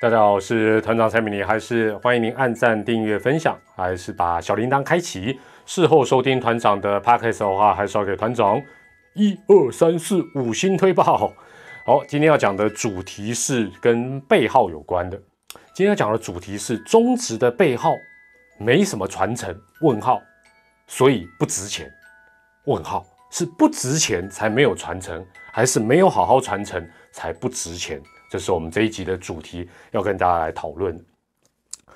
大家好，我是团长蔡明尼，还是欢迎您按赞、订阅、分享，还是把小铃铛开启。事后收听团长的 podcast 的话，还是要给团长一二三四五星推爆。好，今天要讲的主题是跟背号有关的。今天要讲的主题是中职的背号没什么传承？问号，所以不值钱？问号。是不值钱才没有传承，还是没有好好传承才不值钱？这是我们这一集的主题，要跟大家来讨论。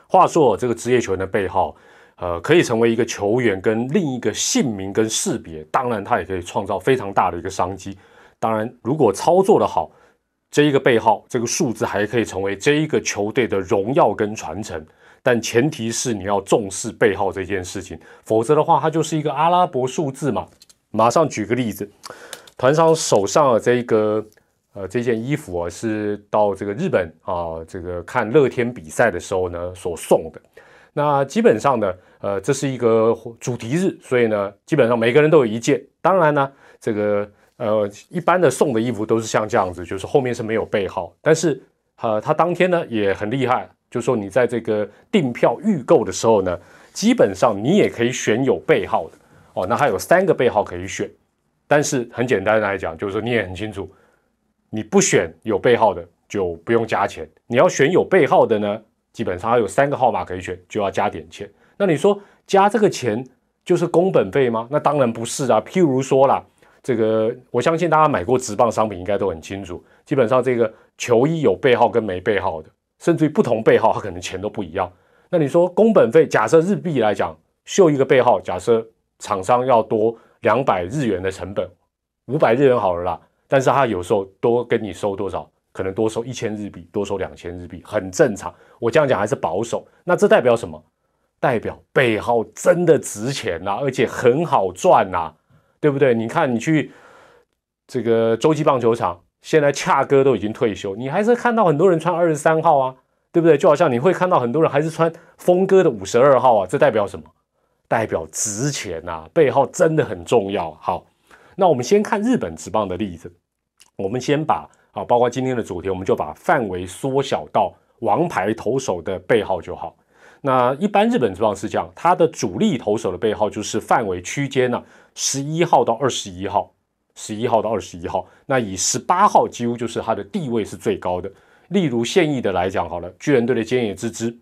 话说，这个职业球员的背号，呃，可以成为一个球员跟另一个姓名跟识别，当然，它也可以创造非常大的一个商机。当然，如果操作的好，这一个背号这个数字还可以成为这一个球队的荣耀跟传承。但前提是你要重视背号这件事情，否则的话，它就是一个阿拉伯数字嘛。马上举个例子，团长手上的这一个呃这件衣服啊，是到这个日本啊这个看乐天比赛的时候呢所送的。那基本上呢，呃，这是一个主题日，所以呢，基本上每个人都有一件。当然呢，这个呃一般的送的衣服都是像这样子，就是后面是没有背号。但是呃，他当天呢也很厉害，就说你在这个订票预购的时候呢，基本上你也可以选有背号的。哦，那还有三个背号可以选，但是很简单来讲，就是说你也很清楚，你不选有背号的就不用加钱，你要选有背号的呢，基本上还有三个号码可以选，就要加点钱。那你说加这个钱就是工本费吗？那当然不是啊。譬如说啦，这个我相信大家买过直棒商品应该都很清楚，基本上这个球衣有背号跟没背号的，甚至于不同背号，它可能钱都不一样。那你说工本费，假设日币来讲，绣一个背号，假设。厂商要多两百日元的成本，五百日元好了啦。但是他有时候多跟你收多少，可能多收一千日币，多收两千日币，很正常。我这样讲还是保守。那这代表什么？代表背号真的值钱呐，而且很好赚呐，对不对？你看你去这个洲际棒球场，现在恰哥都已经退休，你还是看到很多人穿二十三号啊，对不对？就好像你会看到很多人还是穿峰哥的五十二号啊，这代表什么？代表值钱呐，背号真的很重要。好，那我们先看日本职棒的例子。我们先把啊，包括今天的主题，我们就把范围缩小到王牌投手的背号就好。那一般日本职棒是这样，它的主力投手的背号就是范围区间呢，十一号到二十一号，十一号到二十一号。那以十八号几乎就是它的地位是最高的。例如现役的来讲，好了，巨人队的菅野之之，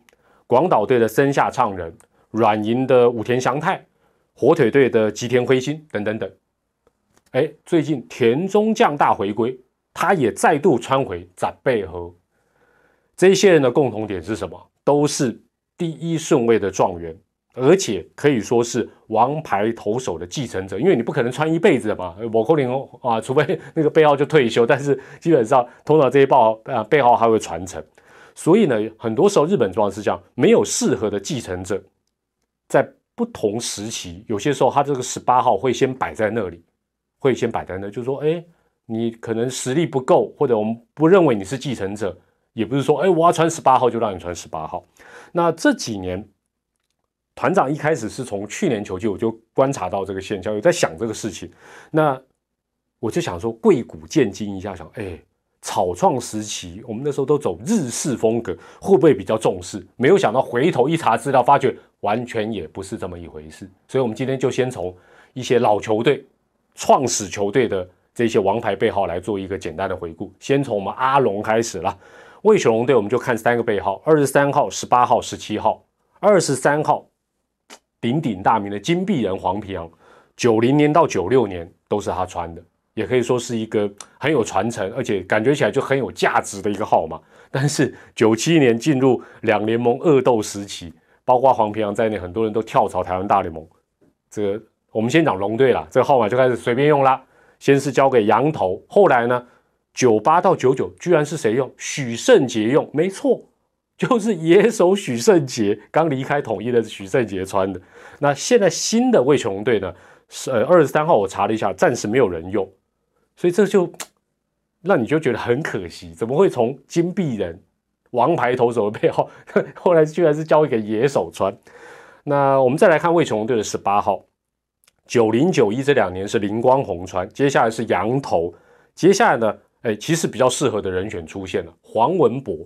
广岛队的森下畅人。软银的武田祥太，火腿队的吉田辉心等等等，哎，最近田中将大回归，他也再度穿回展背和。这些人的共同点是什么？都是第一顺位的状元，而且可以说是王牌投手的继承者。因为你不可能穿一辈子嘛，某扣零啊，除非 那个背号就退休，但是基本上通常这些报啊背号还会传承。所以呢，很多时候日本状况是这样，没有适合的继承者。在不同时期，有些时候他这个十八号会先摆在那里，会先摆在那，就是说，哎，你可能实力不够，或者我们不认为你是继承者，也不是说，哎，我要穿十八号就让你穿十八号。那这几年，团长一开始是从去年球季我就观察到这个现象，有在想这个事情，那我就想说，贵古见今一下，想，哎。草创时期，我们那时候都走日式风格，会不会比较重视？没有想到回头一查资料，发觉完全也不是这么一回事。所以，我们今天就先从一些老球队、创始球队的这些王牌背号来做一个简单的回顾。先从我们阿龙开始了，魏雪龙队，我们就看三个背号：二十三号、十八号、十七号。二十三号鼎鼎大名的金币人黄皮昂，九零年到九六年都是他穿的。也可以说是一个很有传承，而且感觉起来就很有价值的一个号码。但是九七年进入两联盟恶斗时期，包括黄皮洋在内，很多人都跳槽台湾大联盟。这个我们先讲龙队啦，这个号码就开始随便用啦。先是交给羊头，后来呢，九八到九九居然是谁用？许胜杰用，没错，就是野手许胜杰刚离开统一的许胜杰穿的。那现在新的魏雄队呢？是呃二十三号，我查了一下，暂时没有人用。所以这就 那你就觉得很可惜，怎么会从金币人王牌投手的背后，后来居然是交给野手穿？那我们再来看魏琼队的十八号，九零九一这两年是林光宏穿，接下来是羊头，接下来呢，哎，其实比较适合的人选出现了，黄文博。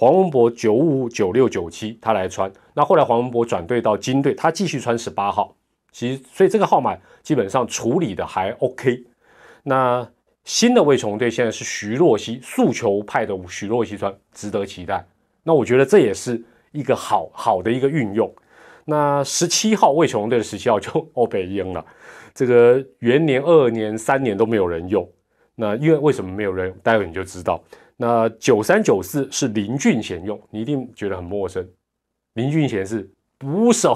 黄文博九五九六九七他来穿，那后来黄文博转队到金队，他继续穿十八号。其实，所以这个号码基本上处理的还 OK。那新的卫崇队现在是徐若曦，速球派的徐若曦穿，值得期待。那我觉得这也是一个好好的一个运用。那十七号魏崇队的十七号就 欧北英了，这个元年、二年、三年都没有人用。那因为为什么没有人？待会你就知道。那九三九四是林俊贤用，你一定觉得很陌生。林俊贤是捕手，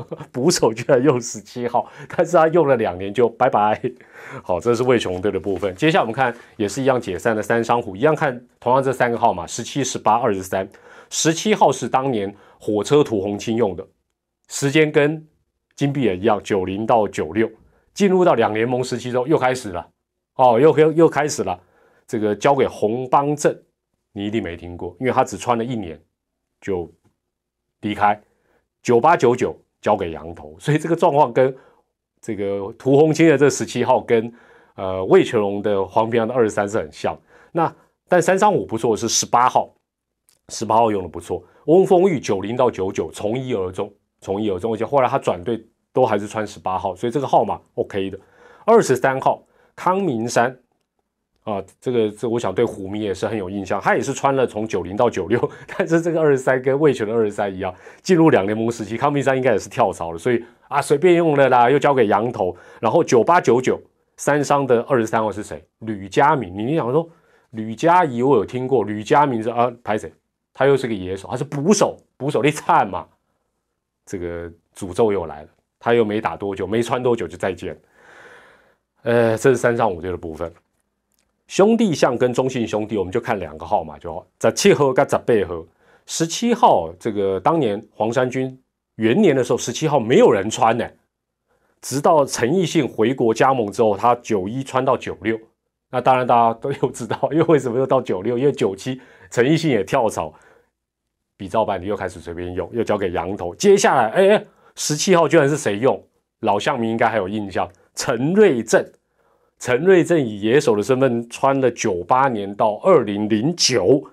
捕手居然用十七号，但是他用了两年就拜拜。好，这是魏琼队的部分。接下来我们看也是一样解散的三商虎，一样看同样这三个号码：十七、十八、二十三。十七号是当年火车涂红青用的，时间跟金币也一样，九零到九六。进入到两联盟时期之后，又开始了。哦，又又又开始了。这个交给洪邦镇，你一定没听过，因为他只穿了一年就离开。九八九九交给羊头，所以这个状况跟这个涂红青的这十七号跟呃魏全龙的黄平洋的二十三是很像。那但三三五不错是十八号，十八号用的不错。翁丰玉九零到九九从一而终，从一而终，而且后来他转队都还是穿十八号，所以这个号码 OK 的。二十三号康明山。啊，这个这我想对虎迷也是很有印象，他也是穿了从九零到九六，但是这个二十三跟魏权的二十三一样，进入两联盟时期，康明山应该也是跳槽了，所以啊随便用了啦，又交给羊头，然后九八九九三商的二十三号是谁？吕佳明，你想说吕佳怡我有听过，吕佳明是啊，拍谁？他又是个野手，他是捕手，捕手你惨嘛，这个诅咒又来了，他又没打多久，没穿多久就再见，呃，这是三上五队的部分。兄弟相跟中信兄弟，我们就看两个号码就好。在七号跟在背号，十七号这个当年黄山军元年的时候，十七号没有人穿呢。直到陈奕迅回国加盟之后，他九一穿到九六。那当然大家都 有知道，因为为什么又到九六？因为九七陈奕迅也跳槽，比照办你又开始随便用，又交给羊头。接下来，哎哎，十七号居然是谁用？老乡民应该还有印象，陈瑞正。陈瑞正以野手的身份穿了九八年到二零零九，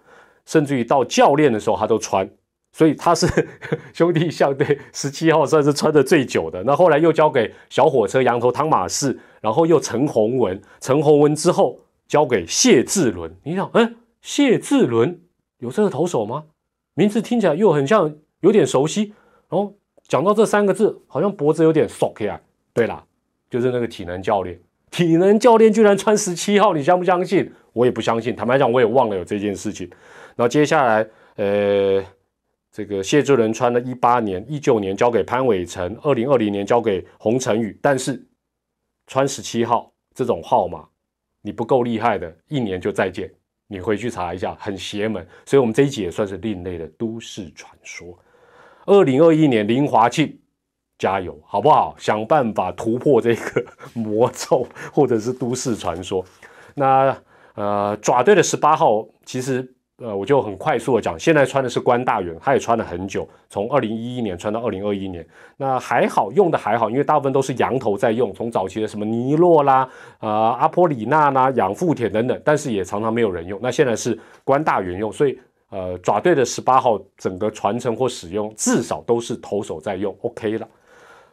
甚至于到教练的时候他都穿，所以他是 兄弟象队十七号算是穿的最久的。那后来又交给小火车羊头汤马士，然后又陈宏文，陈宏文之后交给谢志伦。你想，哎，谢志伦有这个投手吗？名字听起来又很像，有点熟悉。然后讲到这三个字，好像脖子有点耸起来。对啦，就是那个体能教练。体能教练居然穿十七号，你相不相信？我也不相信。坦白讲，我也忘了有这件事情。然后接下来，呃，这个谢志伦穿了一八年、一九年交给潘伟成，二零二零年交给洪承宇。但是穿十七号这种号码，你不够厉害的，一年就再见。你回去查一下，很邪门。所以，我们这一集也算是另类的都市传说。二零二一年林华庆。加油，好不好？想办法突破这个魔咒，或者是都市传说。那呃，爪队的十八号，其实呃，我就很快速的讲，现在穿的是关大元，他也穿了很久，从二零一一年穿到二零二一年。那还好，用的还好，因为大部分都是羊头在用，从早期的什么尼洛啦、啊阿波里纳啦、养富田等等，但是也常常没有人用。那现在是关大元用，所以呃，爪队的十八号整个传承或使用，至少都是投手在用，OK 了。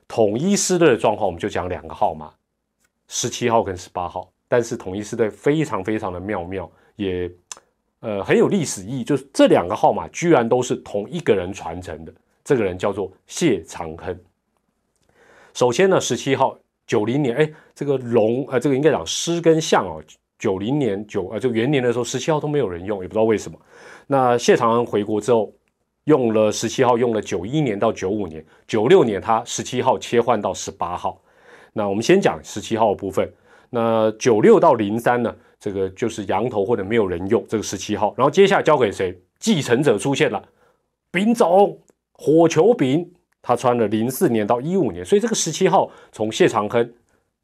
统一师队的状况，我们就讲两个号码，十七号跟十八号。但是统一师队非常非常的妙妙，也呃很有历史意义，就是这两个号码居然都是同一个人传承的。这个人叫做谢长亨。首先呢，十七号九零年，哎，这个龙，呃，这个应该讲狮跟象哦，九零年九呃，就元年的时候，十七号都没有人用，也不知道为什么。那谢长亨回国之后。用了十七号，用了九一年到九五年，九六年他十七号切换到十八号。那我们先讲十七号的部分。那九六到零三呢，这个就是羊头或者没有人用这个十七号。然后接下来交给谁？继承者出现了，丙总火球丙，他穿了零四年到一五年，所以这个十七号从谢长亨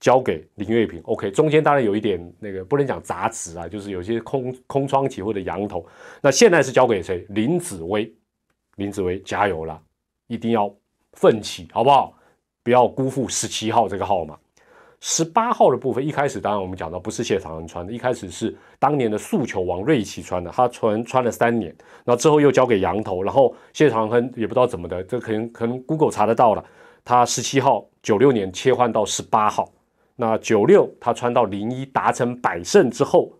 交给林月平。OK，中间当然有一点那个不能讲杂质啊，就是有些空空窗期或者羊头。那现在是交给谁？林子威。林子维，加油了，一定要奋起，好不好？不要辜负十七号这个号码。十八号的部分，一开始当然我们讲到不是谢长亨穿的，一开始是当年的速球王瑞奇穿的，他穿穿了三年，然后之后又交给羊头，然后谢长亨也不知道怎么的，这可能可能 Google 查得到了，他十七号九六年切换到十八号，那九六他穿到零一达成百胜之后，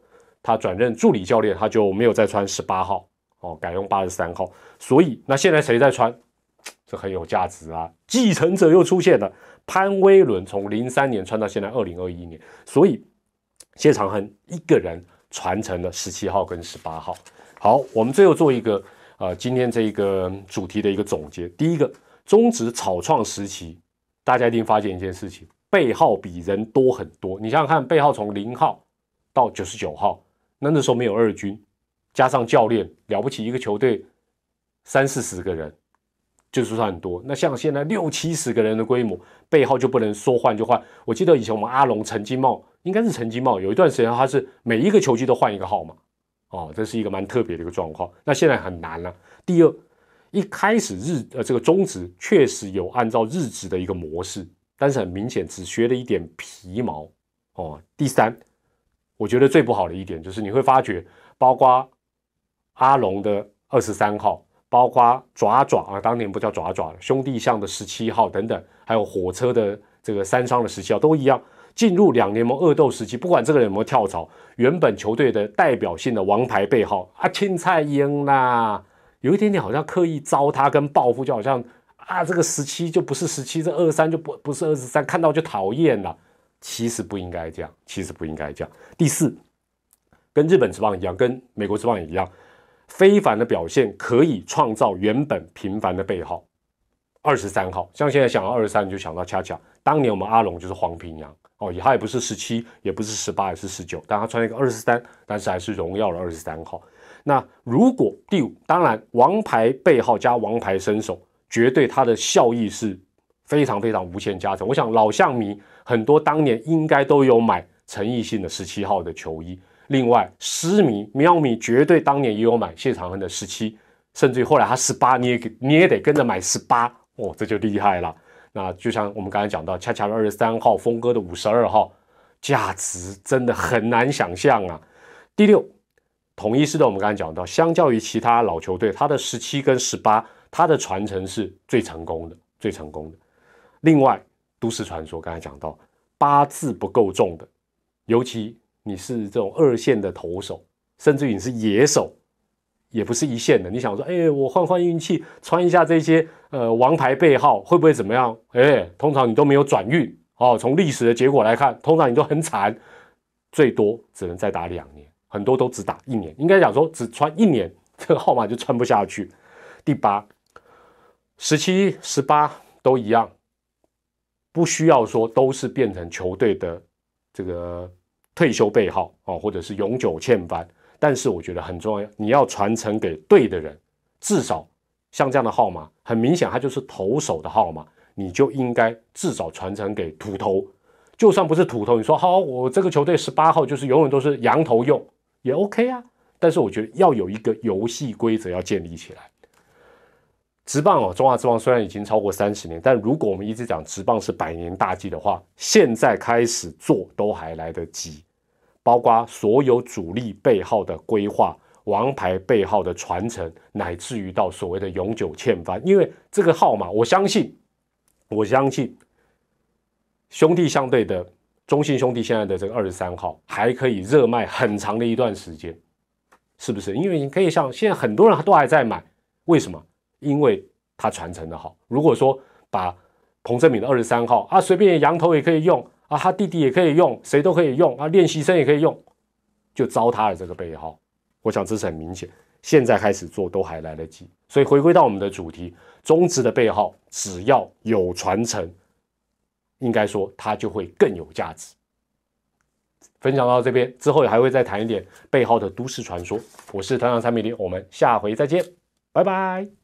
他转任助理教练，他就没有再穿十八号哦，改用八十三号，所以那现在谁在穿？这很有价值啊！继承者又出现了，潘威伦从零三年穿到现在二零二一年，所以谢长亨一个人传承了十七号跟十八号。好，我们最后做一个呃今天这个主题的一个总结。第一个，中职草创时期，大家一定发现一件事情，背号比人多很多。你想想看，背号从零号到九十九号，那那时候没有二军，加上教练，了不起一个球队三四十个人。就是算很多，那像现在六七十个人的规模，背后就不能说换就换。我记得以前我们阿龙陈金茂，应该是陈金茂，有一段时间他是每一个球季都换一个号码，哦，这是一个蛮特别的一个状况。那现在很难了。第二，一开始日呃这个中职确实有按照日职的一个模式，但是很明显只学了一点皮毛哦。第三，我觉得最不好的一点就是你会发觉，包括阿龙的二十三号。包括爪爪啊，当年不叫爪爪，兄弟象的十七号等等，还有火车的这个三商的十七号都一样，进入两联盟恶斗时期，不管这个人有没有跳槽，原本球队的代表性的王牌背号啊，青菜英啦，有一点点好像刻意糟蹋跟报复，就好像啊，这个十七就不是十七，这二三就不不是二十三，看到就讨厌了。其实不应该这样，其实不应该这样。第四，跟日本职棒一样，跟美国职棒也一样。非凡的表现可以创造原本平凡的背号，二十三号。像现在想到二十三，你就想到恰恰当年我们阿龙就是黄平阳哦，也他也不是十七，也不是十八，也是十九，但他穿一个二十三，但是还是荣耀的二十三号。那如果第五，当然王牌背号加王牌身手，绝对它的效益是非常非常无限加成。我想老象迷很多当年应该都有买陈奕迅的十七号的球衣。另外，狮迷、喵迷绝对当年也有买谢长亨的十七，甚至于后来他十八，你也你也得跟着买十八哦，这就厉害了。那就像我们刚才讲到，恰恰的二十三号，峰哥的五十二号，价值真的很难想象啊。第六，统一师的我们刚才讲到，相较于其他老球队，他的十七跟十八，他的传承是最成功的，最成功的。另外，都市传说刚才讲到，八字不够重的，尤其。你是这种二线的投手，甚至于你是野手，也不是一线的。你想说，哎，我换换运气，穿一下这些呃王牌背号，会不会怎么样？哎，通常你都没有转运哦。从历史的结果来看，通常你都很惨，最多只能再打两年，很多都只打一年。应该讲说，只穿一年，这个号码就穿不下去。第八、十七、十八都一样，不需要说都是变成球队的这个。退休背号哦，或者是永久欠番，但是我觉得很重要，你要传承给对的人，至少像这样的号码，很明显它就是投手的号码，你就应该至少传承给土头，就算不是土头，你说好，我这个球队十八号就是永远都是羊头用也 OK 啊，但是我觉得要有一个游戏规则要建立起来。直棒哦，中华之棒虽然已经超过三十年，但如果我们一直讲直棒是百年大计的话，现在开始做都还来得及。包括所有主力背号的规划、王牌背号的传承，乃至于到所谓的永久欠番，因为这个号码，我相信，我相信兄弟相对的中信兄弟现在的这个二十三号还可以热卖很长的一段时间，是不是？因为你可以像现在很多人都还在买，为什么？因为它传承的好。如果说把彭正敏的二十三号啊，随便羊头也可以用啊，他弟弟也可以用，谁都可以用啊，练习生也可以用，就糟蹋了这个背号。我想这是很明显。现在开始做都还来得及。所以回归到我们的主题，中职的背号只要有传承，应该说它就会更有价值。分享到这边之后也，还会再谈一点背号的都市传说。我是团长蔡美丽，我们下回再见。拜拜。